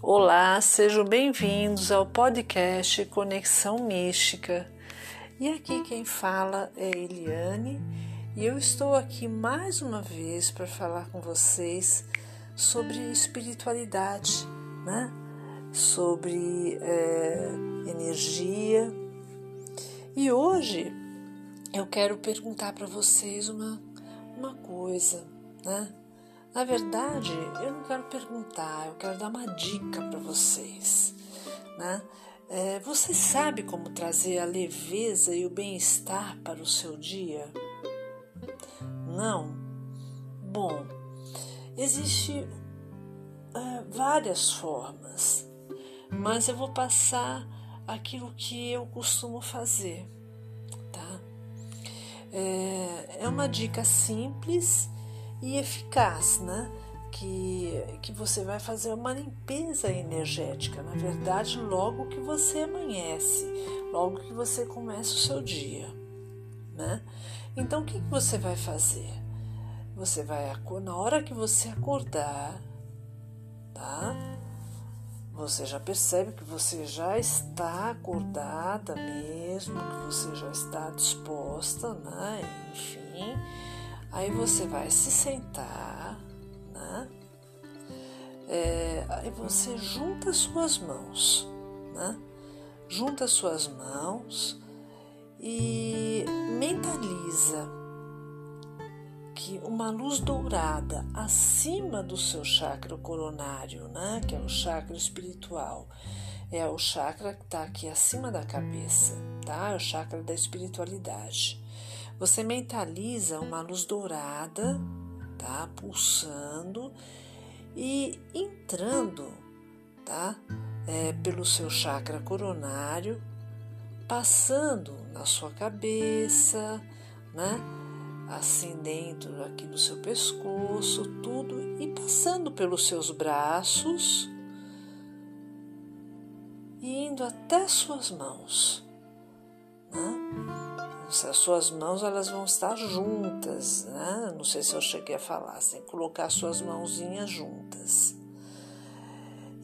Olá, sejam bem-vindos ao podcast Conexão Mística. E aqui quem fala é Eliane e eu estou aqui mais uma vez para falar com vocês sobre espiritualidade, né? sobre é, energia. E hoje eu quero perguntar para vocês uma, uma coisa, né? Na verdade, eu não quero perguntar, eu quero dar uma dica para vocês. Né? É, você sabe como trazer a leveza e o bem-estar para o seu dia? Não? Bom, existem é, várias formas, mas eu vou passar aquilo que eu costumo fazer, tá? É, é uma dica simples e eficaz, né? Que, que você vai fazer uma limpeza energética, na verdade, logo que você amanhece, logo que você começa o seu dia, né? Então, o que, que você vai fazer? Você vai, na hora que você acordar, tá? Você já percebe que você já está acordada mesmo, que você já está disposta, né? Enfim Aí você vai se sentar, né? É, aí você junta suas mãos, né? Junta suas mãos e mentaliza que uma luz dourada acima do seu chakra coronário, né? Que é o chakra espiritual, é o chakra que está aqui acima da cabeça, tá? É o chakra da espiritualidade você mentaliza uma luz dourada, tá? Pulsando e entrando, tá? É, pelo seu chakra coronário, passando na sua cabeça, né? Assim dentro aqui do seu pescoço, tudo e passando pelos seus braços e indo até suas mãos, né? As suas mãos elas vão estar juntas, né? Não sei se eu cheguei a falar, sem colocar suas mãozinhas juntas.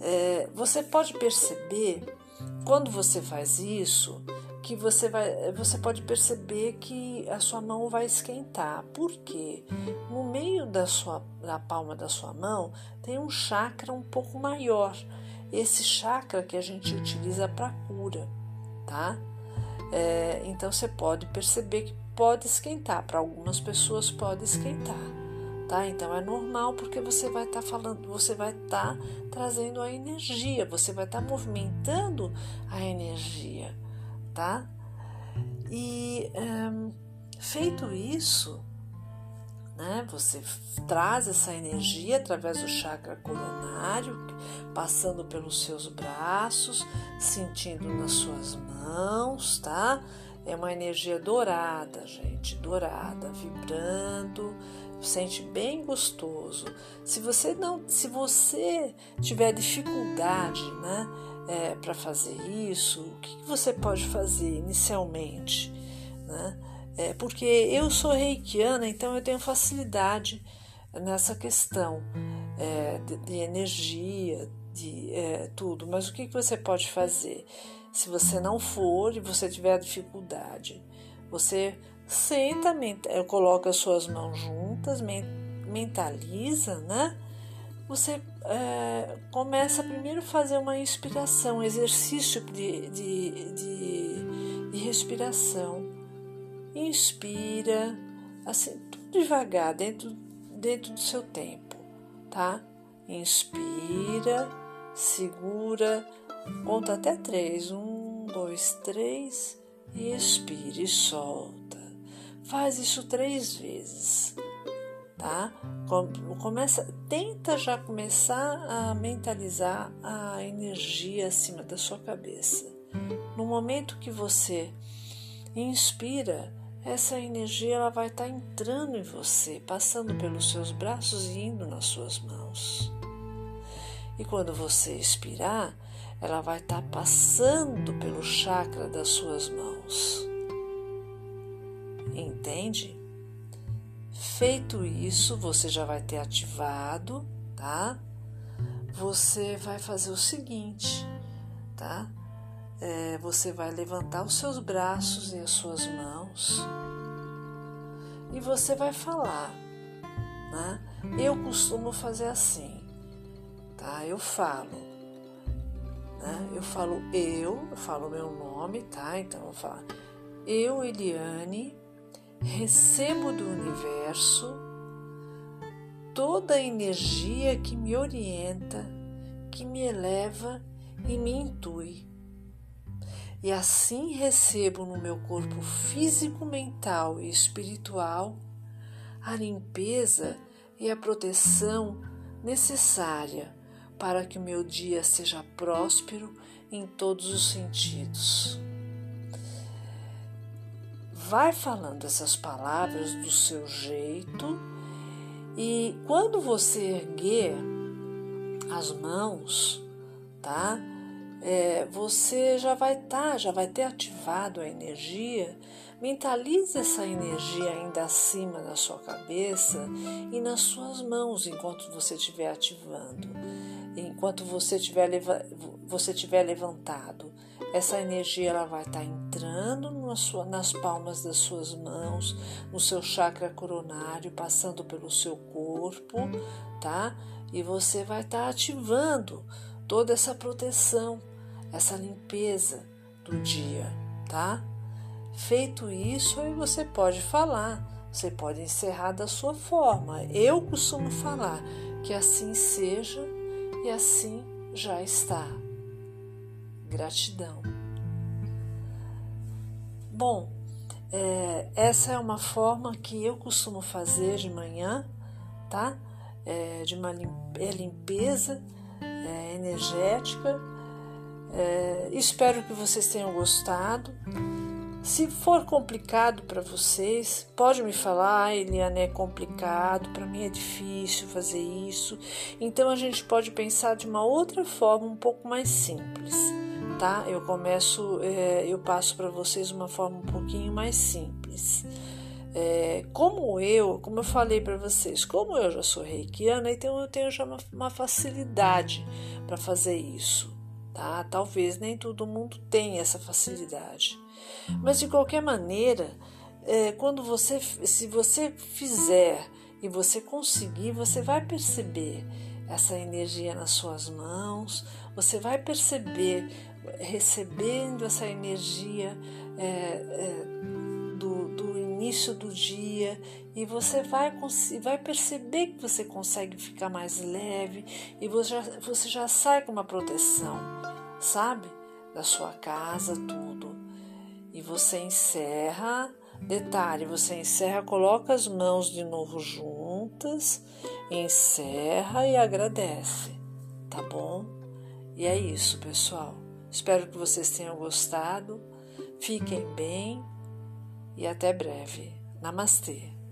É, você pode perceber quando você faz isso que você vai, você pode perceber que a sua mão vai esquentar. Por quê? No meio da sua, da palma da sua mão tem um chakra um pouco maior. Esse chakra que a gente utiliza para cura, tá? É, então você pode perceber que pode esquentar. Para algumas pessoas pode esquentar, tá? Então é normal porque você vai estar tá falando, você vai estar tá trazendo a energia, você vai estar tá movimentando a energia, tá? E um, feito isso, né? Você traz essa energia através do chakra coronário, passando pelos seus braços, sentindo nas suas mãos, tá? É uma energia dourada, gente, dourada, vibrando, sente bem gostoso. Se você não, se você tiver dificuldade, né, é, para fazer isso, o que, você pode fazer inicialmente, né? É, porque eu sou reikiana, então eu tenho facilidade nessa questão é, de, de, energia, de é, tudo. Mas o que, que você pode fazer? Se você não for e você tiver dificuldade, você senta, coloca as suas mãos juntas, mentaliza, né? Você é, começa primeiro a fazer uma inspiração, um exercício de, de, de, de respiração Inspira, assim, tudo devagar, dentro, dentro do seu tempo, tá? Inspira, segura, conta até três. Um, dois, três, e expira e solta. Faz isso três vezes, tá? Começa, tenta já começar a mentalizar a energia acima da sua cabeça. No momento que você inspira, essa energia ela vai estar tá entrando em você, passando pelos seus braços e indo nas suas mãos. E quando você expirar, ela vai estar tá passando pelo chakra das suas mãos. Entende? Feito isso, você já vai ter ativado, tá? você vai fazer o seguinte, tá? É, você vai levantar os seus braços e as suas mãos e você vai falar, né? Eu costumo fazer assim, tá? Eu falo, né? Eu falo eu, eu falo meu nome, tá? Então eu falo eu, Eliane, recebo do universo toda a energia que me orienta, que me eleva e me intui. E assim recebo no meu corpo físico, mental e espiritual a limpeza e a proteção necessária para que o meu dia seja próspero em todos os sentidos. Vai falando essas palavras do seu jeito e quando você erguer as mãos, tá? É, você já vai estar, tá, já vai ter ativado a energia. Mentalize essa energia ainda acima da sua cabeça e nas suas mãos enquanto você estiver ativando, enquanto você estiver você tiver levantado. Essa energia ela vai estar tá entrando na sua, nas palmas das suas mãos, no seu chakra coronário, passando pelo seu corpo, tá? E você vai estar tá ativando toda essa proteção, essa limpeza do dia, tá? Feito isso, aí você pode falar, você pode encerrar da sua forma. Eu costumo falar que assim seja e assim já está. Gratidão. Bom, é, essa é uma forma que eu costumo fazer de manhã, tá? É, de uma é limpeza é, energética. É, espero que vocês tenham gostado. Se for complicado para vocês, pode me falar, ah, Eliane, é complicado, para mim é difícil fazer isso. Então a gente pode pensar de uma outra forma um pouco mais simples tá? Eu começo, é, eu passo para vocês uma forma um pouquinho mais simples. É, como eu, como eu falei para vocês, como eu já sou reikiana, então eu tenho já uma, uma facilidade para fazer isso, tá? Talvez nem todo mundo tenha essa facilidade, mas de qualquer maneira, é, quando você, se você fizer e você conseguir, você vai perceber essa energia nas suas mãos, você vai perceber recebendo essa energia é, é, início do dia e você vai, vai perceber que você consegue ficar mais leve e você já, você já sai com uma proteção, sabe? Da sua casa, tudo. E você encerra. Detalhe, você encerra, coloca as mãos de novo juntas, encerra e agradece, tá bom? E é isso, pessoal. Espero que vocês tenham gostado. Fiquem bem e até breve. Namastê.